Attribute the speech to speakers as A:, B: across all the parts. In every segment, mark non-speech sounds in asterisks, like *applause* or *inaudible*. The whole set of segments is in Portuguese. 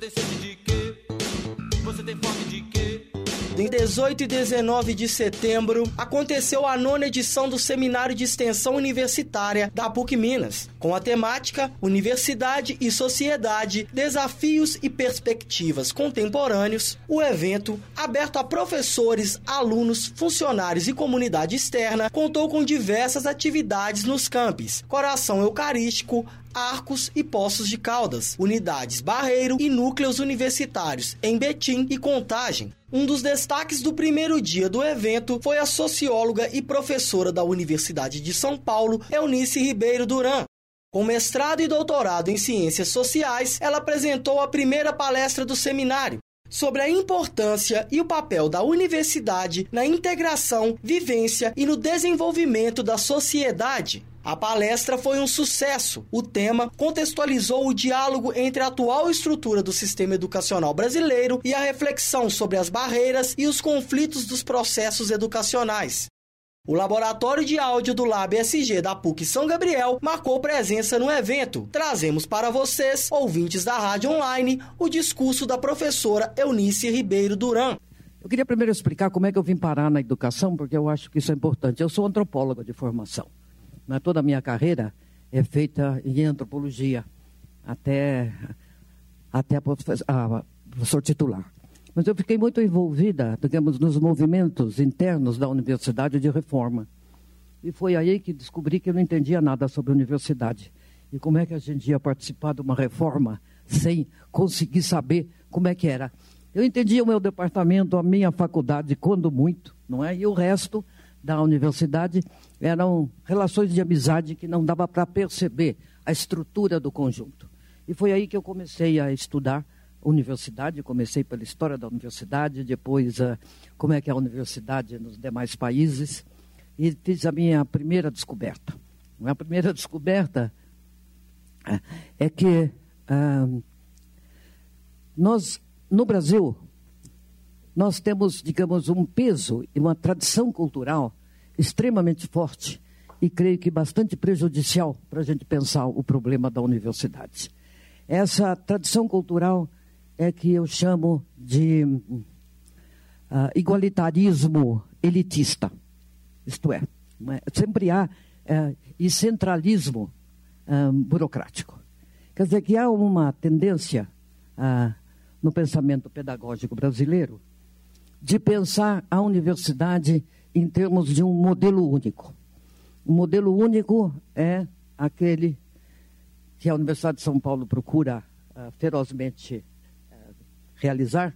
A: tem sede de quê? Você tem fome de quê?
B: Em 18 e 19 de setembro, aconteceu a nona edição do Seminário de Extensão Universitária da PUC Minas, com a temática Universidade e Sociedade, Desafios e Perspectivas Contemporâneos. O evento, aberto a professores, alunos, funcionários e comunidade externa, contou com diversas atividades nos campos: Coração Eucarístico, Arcos e Poços de Caldas, unidades Barreiro e núcleos universitários em Betim e Contagem. Um dos destaques do primeiro dia do evento foi a socióloga e professora da Universidade de São Paulo, Eunice Ribeiro Duran. Com mestrado e doutorado em Ciências Sociais, ela apresentou a primeira palestra do seminário sobre a importância e o papel da universidade na integração, vivência e no desenvolvimento da sociedade. A palestra foi um sucesso. O tema contextualizou o diálogo entre a atual estrutura do sistema educacional brasileiro e a reflexão sobre as barreiras e os conflitos dos processos educacionais. O laboratório de áudio do Lab SG da PUC São Gabriel marcou presença no evento. Trazemos para vocês, ouvintes da rádio online, o discurso da professora Eunice Ribeiro Duran.
C: Eu queria primeiro explicar como é que eu vim parar na educação, porque eu acho que isso é importante. Eu sou antropóloga de formação. Mas toda a minha carreira é feita em antropologia, até, até a, a professor titular. Mas eu fiquei muito envolvida, digamos, nos movimentos internos da universidade de reforma. E foi aí que descobri que eu não entendia nada sobre universidade. E como é que a gente ia participar de uma reforma sem conseguir saber como é que era. Eu entendia o meu departamento, a minha faculdade, quando muito, não é? E o resto da universidade eram relações de amizade que não dava para perceber a estrutura do conjunto. E foi aí que eu comecei a estudar universidade, comecei pela história da universidade, depois uh, como é que é a universidade nos demais países, e fiz a minha primeira descoberta. A primeira descoberta uh, é que uh, nós, no Brasil, nós temos, digamos, um peso e uma tradição cultural extremamente forte e creio que bastante prejudicial para a gente pensar o problema da universidade. Essa tradição cultural é que eu chamo de uh, igualitarismo elitista. Isto é, é sempre há uh, e centralismo uh, burocrático. Quer dizer que há uma tendência uh, no pensamento pedagógico brasileiro de pensar a universidade em termos de um modelo único. O modelo único é aquele que a Universidade de São Paulo procura uh, ferozmente uh, realizar,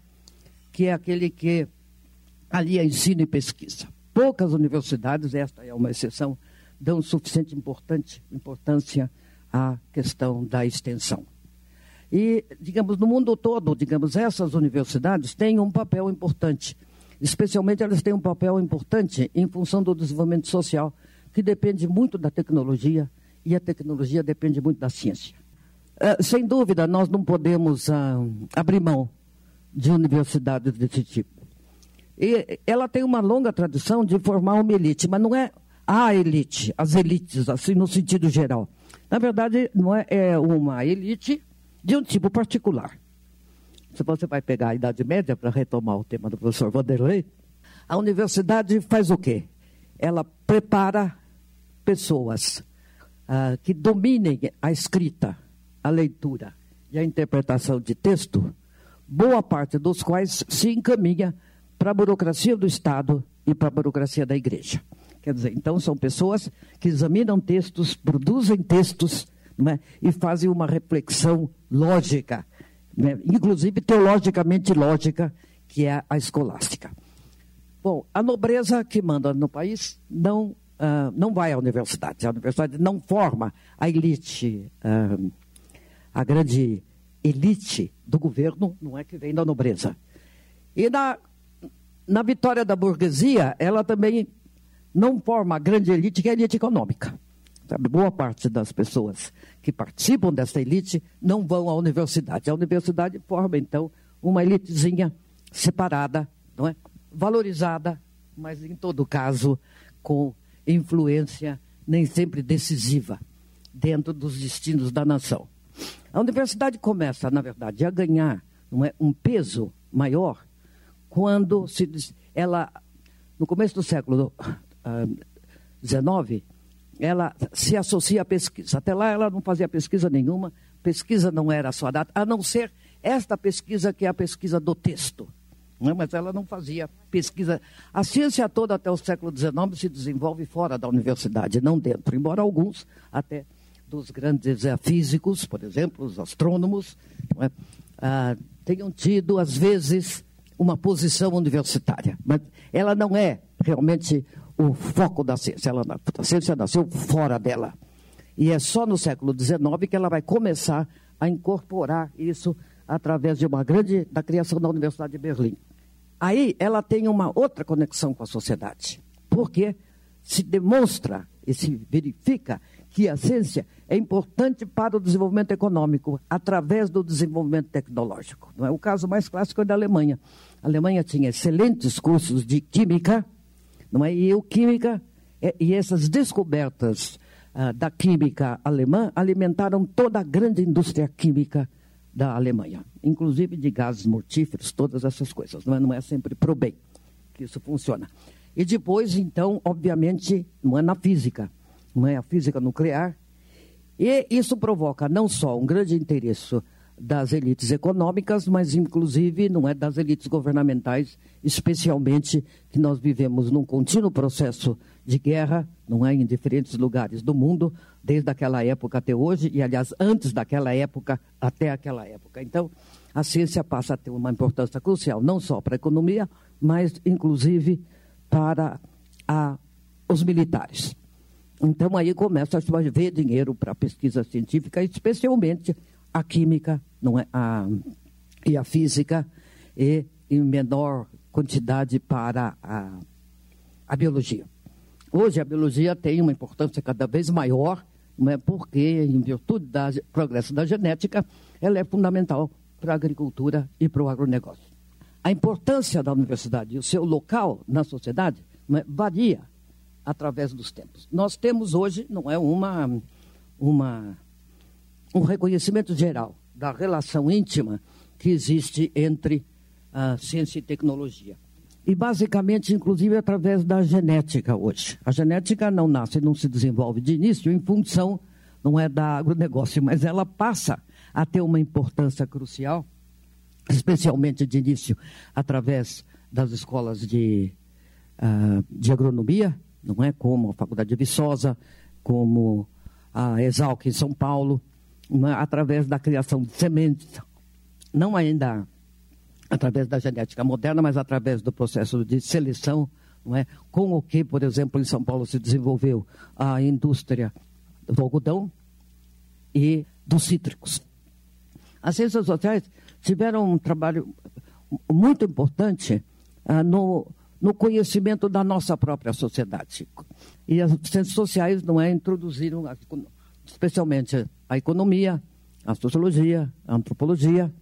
C: que é aquele que alia ensino e pesquisa. Poucas universidades, esta é uma exceção, dão suficiente importância à questão da extensão. E, digamos, no mundo todo, digamos, essas universidades têm um papel importante Especialmente elas têm um papel importante em função do desenvolvimento social, que depende muito da tecnologia e a tecnologia depende muito da ciência. Uh, sem dúvida, nós não podemos uh, abrir mão de universidades desse tipo. E ela tem uma longa tradição de formar uma elite, mas não é a elite, as elites, assim, no sentido geral. Na verdade, não é, é uma elite de um tipo particular se você vai pegar a Idade Média, para retomar o tema do professor Vanderlei, a universidade faz o quê? Ela prepara pessoas uh, que dominem a escrita, a leitura e a interpretação de texto, boa parte dos quais se encaminha para a burocracia do Estado e para a burocracia da igreja. Quer dizer, então são pessoas que examinam textos, produzem textos é? e fazem uma reflexão lógica né, inclusive teologicamente lógica, que é a escolástica. Bom, a nobreza que manda no país não, uh, não vai à universidade. A universidade não forma a elite, uh, a grande elite do governo, não é que vem da nobreza. E na, na vitória da burguesia, ela também não forma a grande elite, que é a elite econômica. Sabe, boa parte das pessoas que participam dessa elite não vão à universidade. A universidade forma, então, uma elitezinha separada, não é? valorizada, mas, em todo caso, com influência nem sempre decisiva dentro dos destinos da nação. A universidade começa, na verdade, a ganhar não é, um peso maior quando se ela no começo do século XIX uh, ela se associa à pesquisa. Até lá ela não fazia pesquisa nenhuma, pesquisa não era a sua data, a não ser esta pesquisa que é a pesquisa do texto. Não é? Mas ela não fazia pesquisa. A ciência toda até o século XIX se desenvolve fora da universidade, não dentro, embora alguns até dos grandes físicos, por exemplo, os astrônomos, é? ah, tenham tido, às vezes, uma posição universitária. Mas ela não é realmente o foco da ciência. Ela, a ciência nasceu fora dela. E é só no século XIX que ela vai começar a incorporar isso através de uma grande da criação da Universidade de Berlim. Aí ela tem uma outra conexão com a sociedade, porque se demonstra e se verifica que a ciência é importante para o desenvolvimento econômico através do desenvolvimento tecnológico. Não é o caso mais clássico é da Alemanha. A Alemanha tinha excelentes cursos de química, não é? E o química é, e essas descobertas ah, da química alemã alimentaram toda a grande indústria química da Alemanha, inclusive de gases mortíferos, todas essas coisas. Não é, não é sempre pro bem que isso funciona. E depois, então, obviamente, não é na física não é? a física nuclear. E isso provoca não só um grande interesse das elites econômicas, mas inclusive não é das elites governamentais, especialmente que nós vivemos num contínuo processo de guerra, não é em diferentes lugares do mundo, desde aquela época até hoje e aliás antes daquela época até aquela época. Então, a ciência passa a ter uma importância crucial não só para a economia, mas inclusive para a, os militares. Então aí começa a ver dinheiro para pesquisa científica, especialmente a química não é, a, e a física, e em menor quantidade para a, a biologia. Hoje a biologia tem uma importância cada vez maior, não é porque, em virtude do progresso da genética, ela é fundamental para a agricultura e para o agronegócio. A importância da universidade e o seu local na sociedade é, varia através dos tempos. Nós temos hoje, não é uma, uma um reconhecimento geral da relação íntima que existe entre a ciência e tecnologia. E basicamente, inclusive, através da genética hoje. A genética não nasce, não se desenvolve de início em função, não é da agronegócio, mas ela passa a ter uma importância crucial, especialmente de início, através das escolas de, uh, de agronomia, não é? Como a Faculdade de Viçosa, como a Exalc em São Paulo? Através da criação de sementes, não ainda através da genética moderna, mas através do processo de seleção, não é? com o que, por exemplo, em São Paulo se desenvolveu a indústria do algodão e dos cítricos. As ciências sociais tiveram um trabalho muito importante ah, no no conhecimento da nossa própria sociedade. E as ciências sociais não é introduziram, especialmente a economia, a sociologia, a antropologia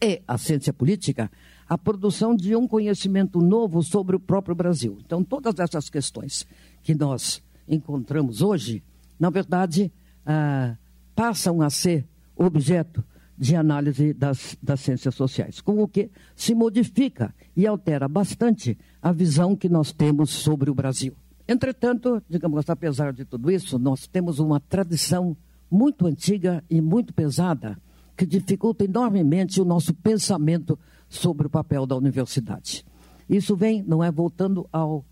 C: e a ciência política, a produção de um conhecimento novo sobre o próprio Brasil. Então, todas essas questões que nós encontramos hoje, na verdade, ah, passam a ser objeto de análise das, das ciências sociais, com o que se modifica e altera bastante a visão que nós temos sobre o Brasil. Entretanto, digamos, apesar de tudo isso, nós temos uma tradição muito antiga e muito pesada que dificulta enormemente o nosso pensamento sobre o papel da universidade. Isso vem, não é, voltando ao,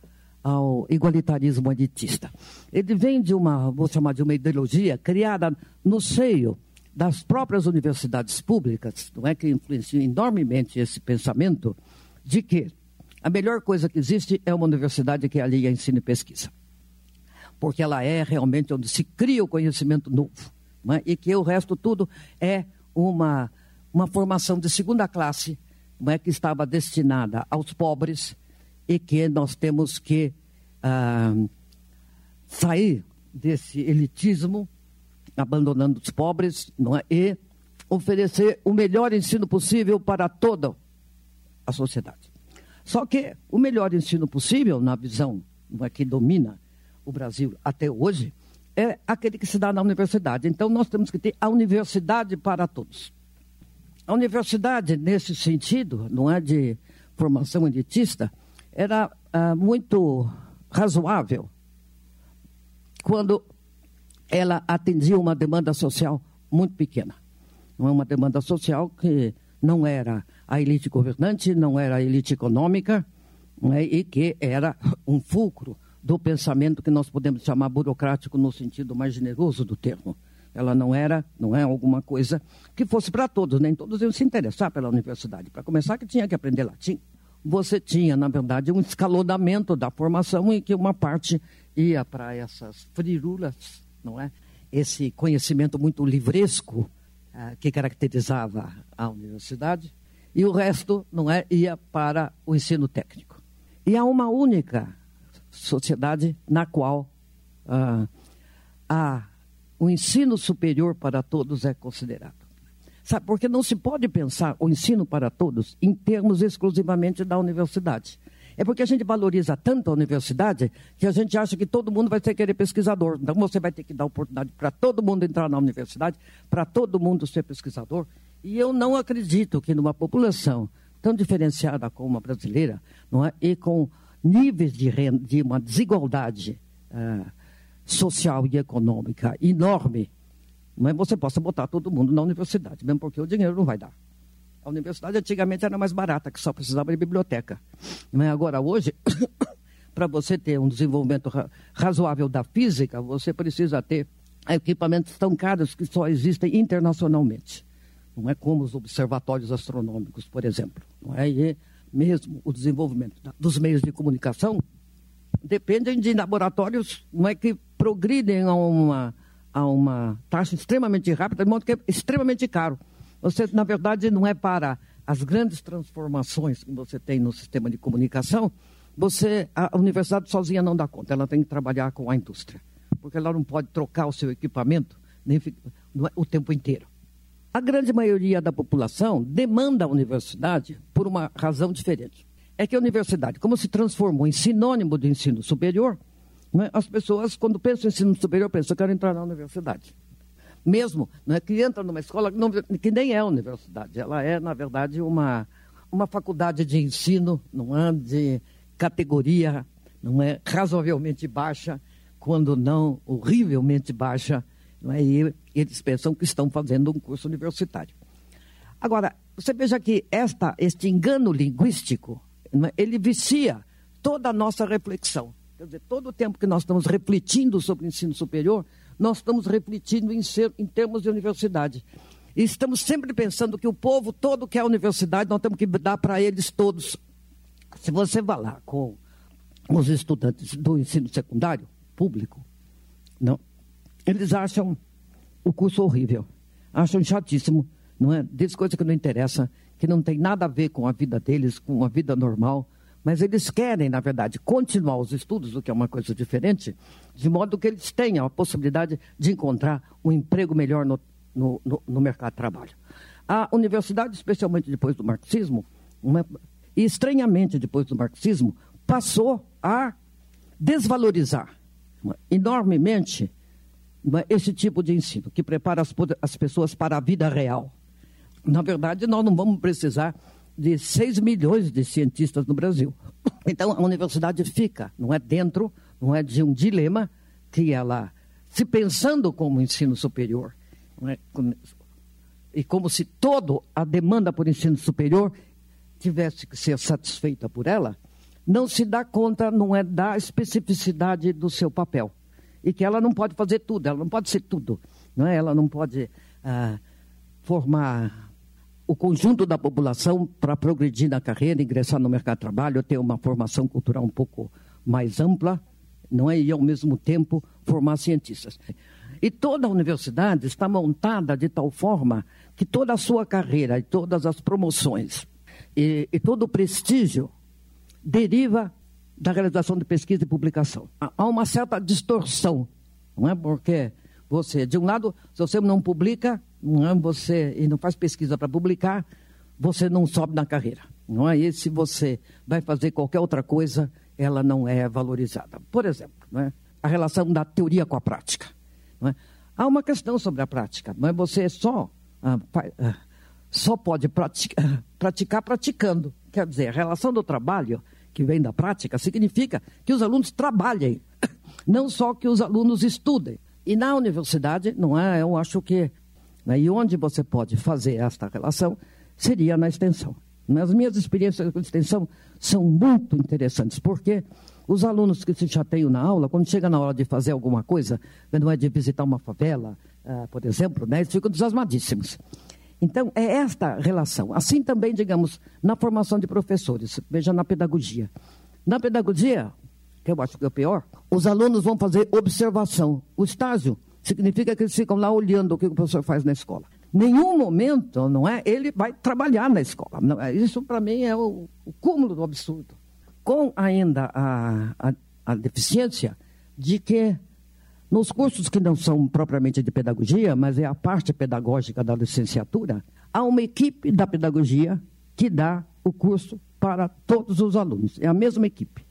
C: ao igualitarismo elitista. Ele vem de uma, vou chamar de uma ideologia criada no seio das próprias universidades públicas, não é que influenciam enormemente esse pensamento de que a melhor coisa que existe é uma universidade que alia ensino e pesquisa. Porque ela é realmente onde se cria o conhecimento novo. É? E que o resto tudo é uma, uma formação de segunda classe não é? que estava destinada aos pobres e que nós temos que ah, sair desse elitismo abandonando os pobres não é? e oferecer o melhor ensino possível para toda a sociedade. Só que o melhor ensino possível, na visão não é, que domina o Brasil até hoje, é aquele que se dá na universidade. Então, nós temos que ter a universidade para todos. A universidade, nesse sentido, não é de formação elitista, era ah, muito razoável quando ela atendia uma demanda social muito pequena. Não é uma demanda social que não era a elite governante, não era a elite econômica, é? e que era um fulcro do pensamento que nós podemos chamar burocrático no sentido mais generoso do termo. Ela não era, não é alguma coisa que fosse para todos, nem todos iam se interessar pela universidade. Para começar, que tinha que aprender latim. Você tinha, na verdade, um escalonamento da formação em que uma parte ia para essas frirulas, não é? Esse conhecimento muito livresco ah, que caracterizava a universidade, e o resto, não é, ia para o ensino técnico. E há uma única sociedade na qual ah, a, o ensino superior para todos é considerado. Sabe, porque não se pode pensar o ensino para todos em termos exclusivamente da universidade. É porque a gente valoriza tanto a universidade que a gente acha que todo mundo vai ter que querer pesquisador. Então você vai ter que dar oportunidade para todo mundo entrar na universidade, para todo mundo ser pesquisador. E eu não acredito que numa população tão diferenciada como a brasileira, não é? e com níveis de, renda, de uma desigualdade uh, social e econômica enorme, é? você possa botar todo mundo na universidade, mesmo porque o dinheiro não vai dar. A universidade antigamente era mais barata, que só precisava de biblioteca. Mas agora, hoje, *coughs* para você ter um desenvolvimento razoável da física, você precisa ter equipamentos tão caros que só existem internacionalmente. Não é como os observatórios astronômicos, por exemplo. Não é? E mesmo o desenvolvimento dos meios de comunicação dependem de laboratórios não é, que progridem a uma, a uma taxa extremamente rápida, de modo que é extremamente caro. Você, na verdade, não é para as grandes transformações que você tem no sistema de comunicação, você, a universidade sozinha não dá conta, ela tem que trabalhar com a indústria, porque ela não pode trocar o seu equipamento nem, é, o tempo inteiro. A grande maioria da população demanda a universidade por uma razão diferente. É que a universidade, como se transformou em sinônimo de ensino superior, né, as pessoas, quando pensam em ensino superior, pensam que quero entrar na universidade. Mesmo, né, que entra numa escola não, que nem é universidade, ela é, na verdade, uma, uma faculdade de ensino, não é, de categoria, não é, razoavelmente baixa, quando não horrivelmente baixa, não é, e eles pensam que estão fazendo um curso universitário. Agora, você veja que esta, este engano linguístico, é, ele vicia toda a nossa reflexão. Quer dizer, todo o tempo que nós estamos refletindo sobre o ensino superior, nós estamos refletindo em, ser, em termos de universidade. E estamos sempre pensando que o povo todo quer a universidade, nós temos que dar para eles todos. Se você vai lá com os estudantes do ensino secundário, público, não, eles acham o curso horrível, acham chatíssimo, não é? Diz coisa que não interessa, que não tem nada a ver com a vida deles, com a vida normal mas eles querem, na verdade, continuar os estudos, o que é uma coisa diferente, de modo que eles tenham a possibilidade de encontrar um emprego melhor no, no, no, no mercado de trabalho. A universidade, especialmente depois do marxismo, uma, e estranhamente depois do marxismo, passou a desvalorizar enormemente esse tipo de ensino, que prepara as, as pessoas para a vida real. Na verdade, nós não vamos precisar de 6 milhões de cientistas no Brasil. *coughs* Então, a universidade fica, não é dentro, não é de um dilema que ela, se pensando como ensino superior, é, e como se toda a demanda por ensino superior tivesse que ser satisfeita por ela, não se dá conta, não é da especificidade do seu papel. E que ela não pode fazer tudo, ela não pode ser tudo. Não é? Ela não pode ah, formar o conjunto da população para progredir na carreira, ingressar no mercado de trabalho, ter uma formação cultural um pouco mais ampla, não é? E ao mesmo tempo formar cientistas. E toda a universidade está montada de tal forma que toda a sua carreira e todas as promoções e, e todo o prestígio deriva da realização de pesquisa e publicação. Há uma certa distorção, não é? Porque você, de um lado, se você não publica, não é? você e não faz pesquisa para publicar, você não sobe na carreira. Não é? E se você vai fazer qualquer outra coisa, ela não é valorizada. Por exemplo, não é? a relação da teoria com a prática. Não é? Há uma questão sobre a prática, não é? Você só ah, ah, só pode praticar, praticar praticando. Quer dizer, a relação do trabalho, que vem da prática, significa que os alunos trabalhem, *coughs* não só que os alunos estudem. E na universidade, não é? Eu acho que. Né, e onde você pode fazer esta relação seria na extensão. As minhas experiências com extensão são muito interessantes, porque os alunos que se chateiam na aula, quando chega na hora de fazer alguma coisa, não é de visitar uma favela, uh, por exemplo, né, eles ficam entusiasmadíssimos. Então, é esta relação. Assim também, digamos, na formação de professores, veja na pedagogia. Na pedagogia, que eu acho que é o pior, os alunos vão fazer observação. O estágio significa que eles ficam lá olhando o que o professor faz na escola. Nenhum momento, não é? Ele vai trabalhar na escola. Não, é? isso, para mim, é o, o, cúmulo do absurdo. Com ainda a, a, a deficiência de que nos cursos que não são propriamente de pedagogia, mas é a parte pedagógica da licenciatura, há uma equipe da pedagogia que dá o curso para todos os alunos. É a mesma equipe.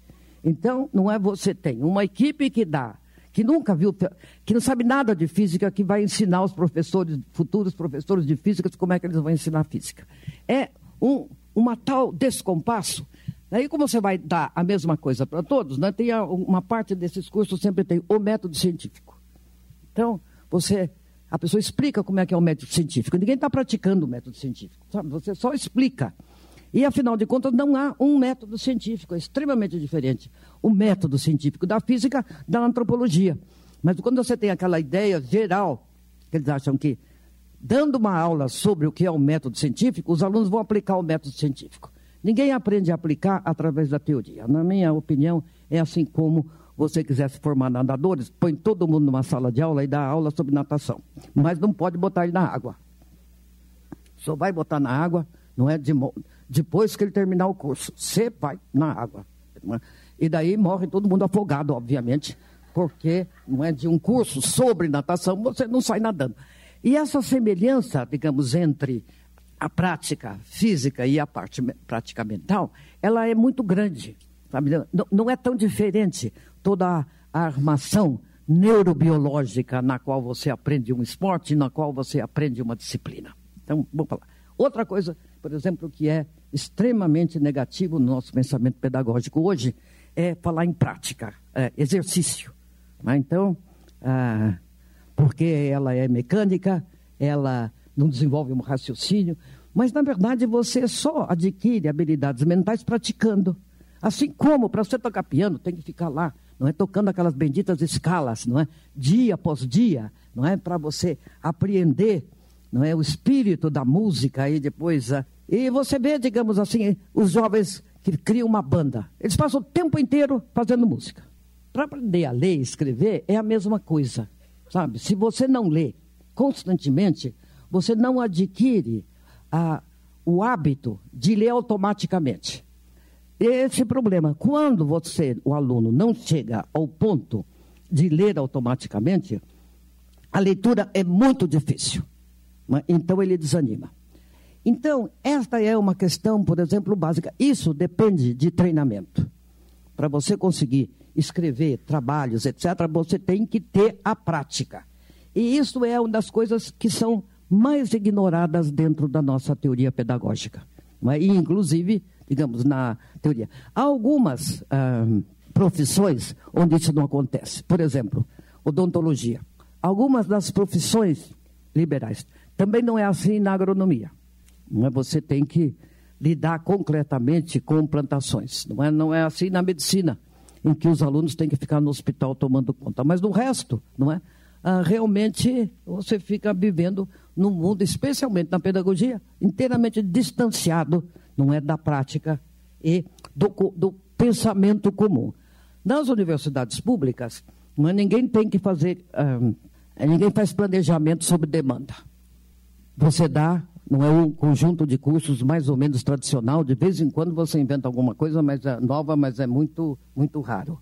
C: Então, não é você tem uma equipe que dá, que nunca viu, que não sabe nada de física, que vai ensinar os professores, futuros professores de física, como é que eles vão ensinar física. É um, uma tal descompasso Aí, como você vai dar a mesma coisa para todos, né, tem uma parte desses cursos sempre tem o método científico. Então, você, a pessoa explica como é que é o método científico. Ninguém está praticando o método científico, sabe? Você só explica. E, afinal de contas, não há um método científico, é extremamente diferente. O método científico da física, da antropologia. Mas quando você tem aquela ideia geral, que eles acham que, dando uma aula sobre o que é o método científico, os alunos vão aplicar o método científico. Ninguém aprende a aplicar através da teoria. Na minha opinião, é assim como você quiser se formar nadadores, põe todo mundo numa sala de aula e dá aula sobre natação. Mas não pode botar ele na água. Só vai botar na água, não é de, depois que ele terminar o curso. Você vai na água. E daí morre todo mundo afogado, obviamente, porque não é de um curso sobre natação, você não sai nadando. E essa semelhança, digamos, entre a prática física e a parte prática mental, ela é muito grande. Sabe? Não, não é tão diferente toda a armação neurobiológica na qual você aprende um esporte e na qual você aprende uma disciplina. Então, vamos falar. Outra coisa, por exemplo, que é extremamente negativo no nosso pensamento pedagógico hoje é falar em prática, é, exercício. Né? Então, ah, porque ela é mecânica, ela não desenvolve um raciocínio, mas na verdade você só adquire habilidades mentais praticando. Assim como para você tocar piano tem que ficar lá, não é tocando aquelas benditas escalas, não é? Dia após dia, não é para você apreender, não é o espírito da música e depois a... e você vê, digamos assim, os jovens que criam uma banda, eles passam o tempo inteiro fazendo música. Para aprender a ler e escrever é a mesma coisa, sabe? Se você não lê constantemente, você não adquire a, o hábito de ler automaticamente. Esse problema, quando você, o aluno, não chega ao ponto de ler automaticamente, a leitura é muito difícil. Né? Então ele desanima. Então, esta é uma questão, por exemplo, básica. Isso depende de treinamento. Para você conseguir escrever trabalhos, etc., você tem que ter a prática. E isso é uma das coisas que são mais ignoradas dentro da nossa teoria pedagógica. É? E, inclusive, digamos, na teoria. Há algumas ah, profissões onde isso não acontece. Por exemplo, odontologia. Algumas das profissões liberais. Também não é assim na agronomia. Não é? Você tem que lidar concretamente com plantações. Não é, não é assim na medicina, em que os alunos têm que ficar no hospital tomando conta. Mas no resto, não é? Ah, realmente você fica vivendo num mundo, especialmente na pedagogia, inteiramente distanciado, não é, da prática e do, do pensamento comum. Nas universidades públicas, não é, ninguém tem que fazer, ah, ninguém faz planejamento sobre demanda. Você dá, não é um conjunto de cursos mais ou menos tradicional, de vez em quando você inventa alguma coisa mas é nova, mas é muito, muito raro.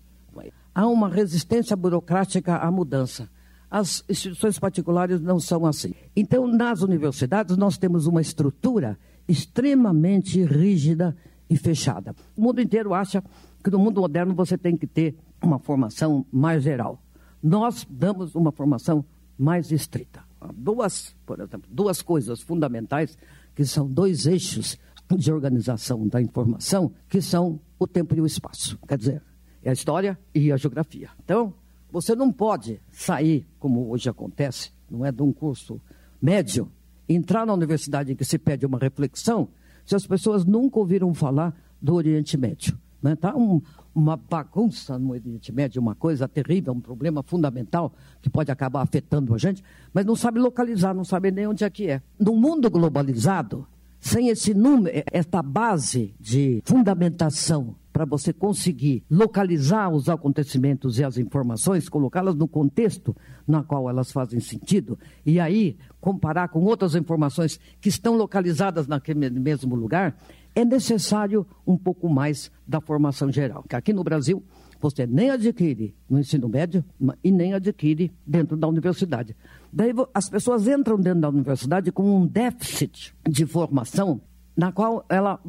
C: Há uma resistência burocrática à mudança. As instituições particulares não são assim. Então, nas universidades, nós temos uma estrutura extremamente rígida e fechada. O mundo inteiro acha que no mundo moderno você tem que ter uma formação mais geral. Nós damos uma formação mais estrita. Duas, por exemplo, duas coisas fundamentais que são dois eixos de organização da informação, que são o tempo e o espaço. Quer dizer, é a história e a geografia. Então, você não pode sair, como hoje acontece, não é de um curso médio, entrar na universidade em que se pede uma reflexão, se as pessoas nunca ouviram falar do Oriente Médio. Está né? Tá um, uma bagunça no Oriente Médio, uma coisa terrível, um problema fundamental que pode acabar afetando a gente, mas não sabe localizar, não sabe nem onde é que é. No mundo globalizado, sem esse número, esta base de fundamentação para você conseguir localizar os acontecimentos e as informações, colocá-las no contexto na qual elas fazem sentido, e aí comparar com outras informações que estão localizadas naquele mesmo lugar, é necessário um pouco mais da formação geral. Que aqui no Brasil, você nem adquire no ensino médio e nem adquire dentro da universidade. Daí as pessoas entram dentro da universidade com um déficit de formação, na qual ela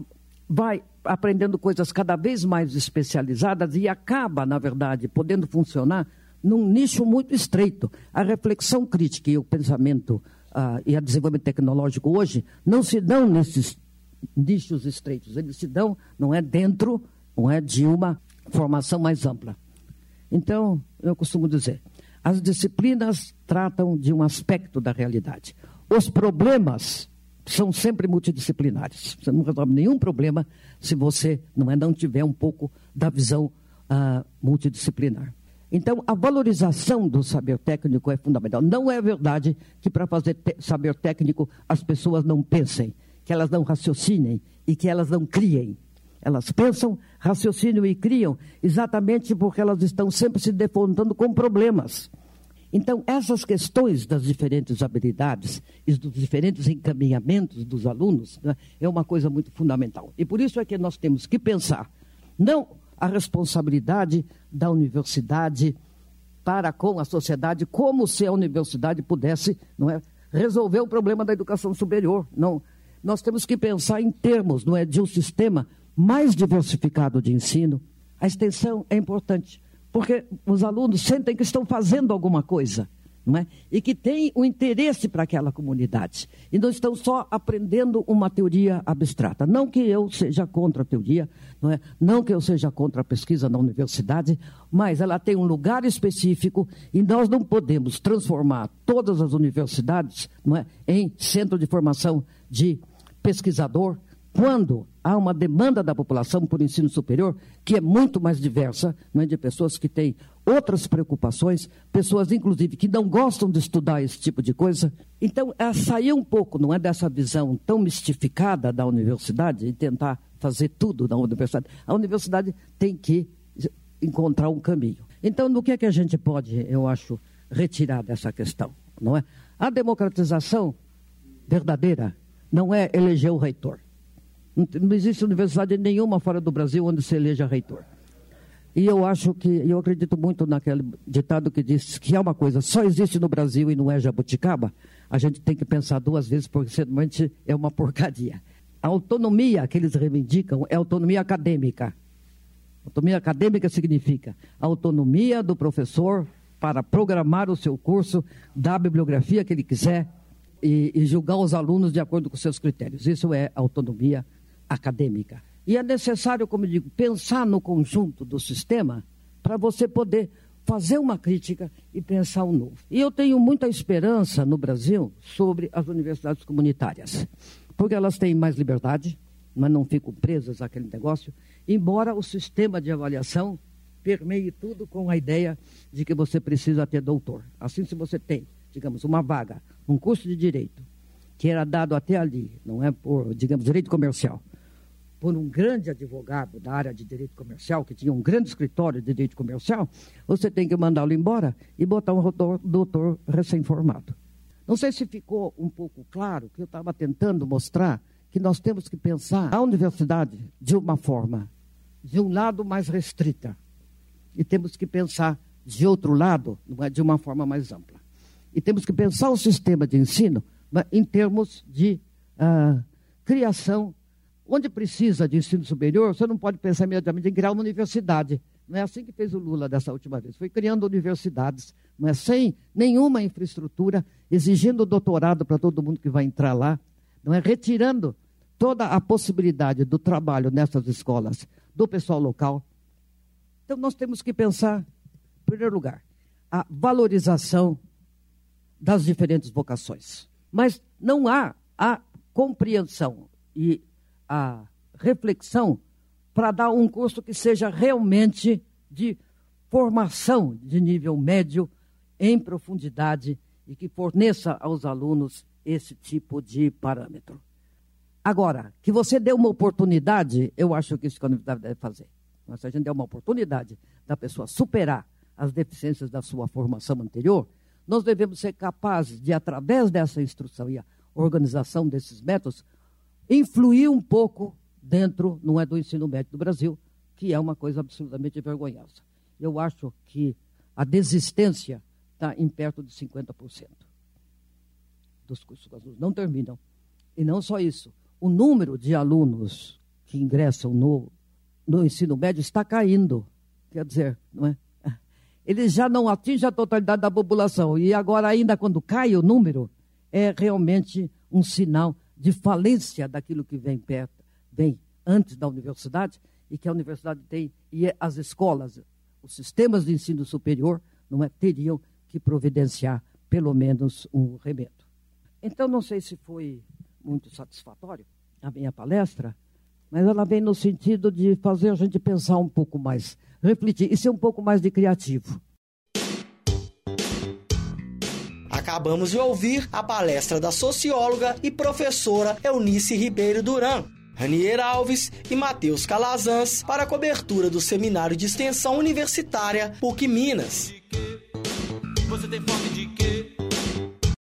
C: vai aprendendo coisas cada vez mais especializadas e acaba, na verdade, podendo funcionar num nicho muito estreito. A reflexão crítica e o pensamento uh, e o desenvolvimento tecnológico hoje não se dão nesses nichos estreitos, eles se dão, não é dentro, não é de uma formação mais ampla. Então, eu costumo dizer, as disciplinas tratam de um aspecto da realidade. Os problemas são sempre multidisciplinares. Você não resolve nenhum problema se você não, é, não tiver um pouco da visão uh, multidisciplinar. Então, a valorização do saber técnico é fundamental. Não é verdade que para fazer saber técnico as pessoas não pensem, que elas não raciocinem e que elas não criem. Elas pensam, raciocinam e criam exatamente porque elas estão sempre se defrontando com problemas. Então, essas questões das diferentes habilidades e dos diferentes encaminhamentos dos alunos né, é uma coisa muito fundamental. E por isso é que nós temos que pensar, não a responsabilidade da universidade para com a sociedade, como se a universidade pudesse não é, resolver o problema da educação superior. Não, nós temos que pensar em termos não é, de um sistema mais diversificado de ensino. A extensão é importante porque os alunos sentem que estão fazendo alguma coisa, não é? E que têm o um interesse para aquela comunidade. E não estão só aprendendo uma teoria abstrata. Não que eu seja contra a teoria, não é? Não que eu seja contra a pesquisa na universidade, mas ela tem um lugar específico e nós não podemos transformar todas as universidades, não é, em centro de formação de pesquisador, quando há uma demanda da população por ensino superior que é muito mais diversa, não é, de pessoas que têm outras preocupações, pessoas inclusive que não gostam de estudar esse tipo de coisa. Então, é sair um pouco, não é dessa visão tão mistificada da universidade e tentar fazer tudo na universidade. A universidade tem que encontrar um caminho. Então, no que é que a gente pode, eu acho, retirar dessa questão, não é? A democratização verdadeira não é eleger o reitor. Não existe universidade nenhuma fora do Brasil onde se eleja reitor. E eu acho que, eu acredito muito naquele ditado que diz que é uma coisa, só existe no Brasil e não é jabuticaba. A gente tem que pensar duas vezes, porque certamente é uma porcaria. A autonomia que eles reivindicam é autonomia acadêmica. Autonomia acadêmica significa a autonomia do professor para programar o seu curso, dar a bibliografia que ele quiser e, e julgar os alunos de acordo com seus critérios. Isso é autonomia acadêmica. E é necessário, como eu digo, pensar no conjunto do sistema para você poder fazer uma crítica e pensar o um novo. E eu tenho muita esperança no Brasil sobre as universidades comunitárias, porque elas têm mais liberdade, mas não ficam presas àquele negócio, embora o sistema de avaliação permeie tudo com a ideia de que você precisa ter doutor. Assim, se você tem, digamos, uma vaga, um curso de direito, que era dado até ali, não é por, digamos, direito comercial, por um grande advogado da área de direito comercial, que tinha um grande escritório de direito comercial, você tem que mandá-lo embora e botar um doutor, recém-formado. Não sei se ficou um pouco claro que eu estava tentando mostrar que nós temos que pensar a universidade de uma forma, de um lado mais restrita, e temos que pensar de outro lado, é, de uma forma mais ampla. E temos que pensar o sistema de ensino é, em termos de uh, criação Onde precisa de ensino superior, você não pode pensar imediatamente em criar uma universidade. Não é assim que fez o Lula dessa última vez. Foi criando universidades, não é sem nenhuma infraestrutura, exigindo doutorado para todo mundo que vai entrar lá, não é retirando toda a possibilidade do trabalho nessas escolas do pessoal local. Então nós temos que pensar, em primeiro lugar, a valorização das diferentes vocações. Mas não há a compreensão e a reflexão para dar um curso que seja realmente de formação de nível médio em profundidade e que forneça aos alunos esse tipo de parâmetro. Agora, que você dê uma oportunidade, eu acho que isso que a universidade deve fazer. Mas se a gente der uma oportunidade da pessoa superar as deficiências da sua formação anterior, nós devemos ser capazes de, através dessa instrução e a organização desses métodos, influir um pouco dentro, não é do ensino médio do Brasil, que é uma coisa absolutamente vergonhosa. Eu acho que a desistência está em perto de 50% dos cursos que não terminam. E não só isso, o número de alunos que ingressam no, no ensino médio está caindo. Quer dizer, não é? *laughs* Eles já não atingem a totalidade da população. E agora, ainda quando cai o número, é realmente um sinal de falência daquilo que vem perto, vem antes da universidade e que a universidade tem e as escolas, os sistemas de ensino superior, não é, teriam que providenciar pelo menos um remédio. Então, não sei se foi muito satisfatório a minha palestra, mas ela vem no sentido de fazer a gente pensar um pouco mais, refletir e ser um pouco mais de criativo.
B: Acabamos de ouvir a palestra da socióloga e professora Eunice Ribeiro Duran. Ranier Alves e Matheus Calazans para a cobertura do Seminário de Extensão Universitária PUC Minas.
A: Você tem fome de quê?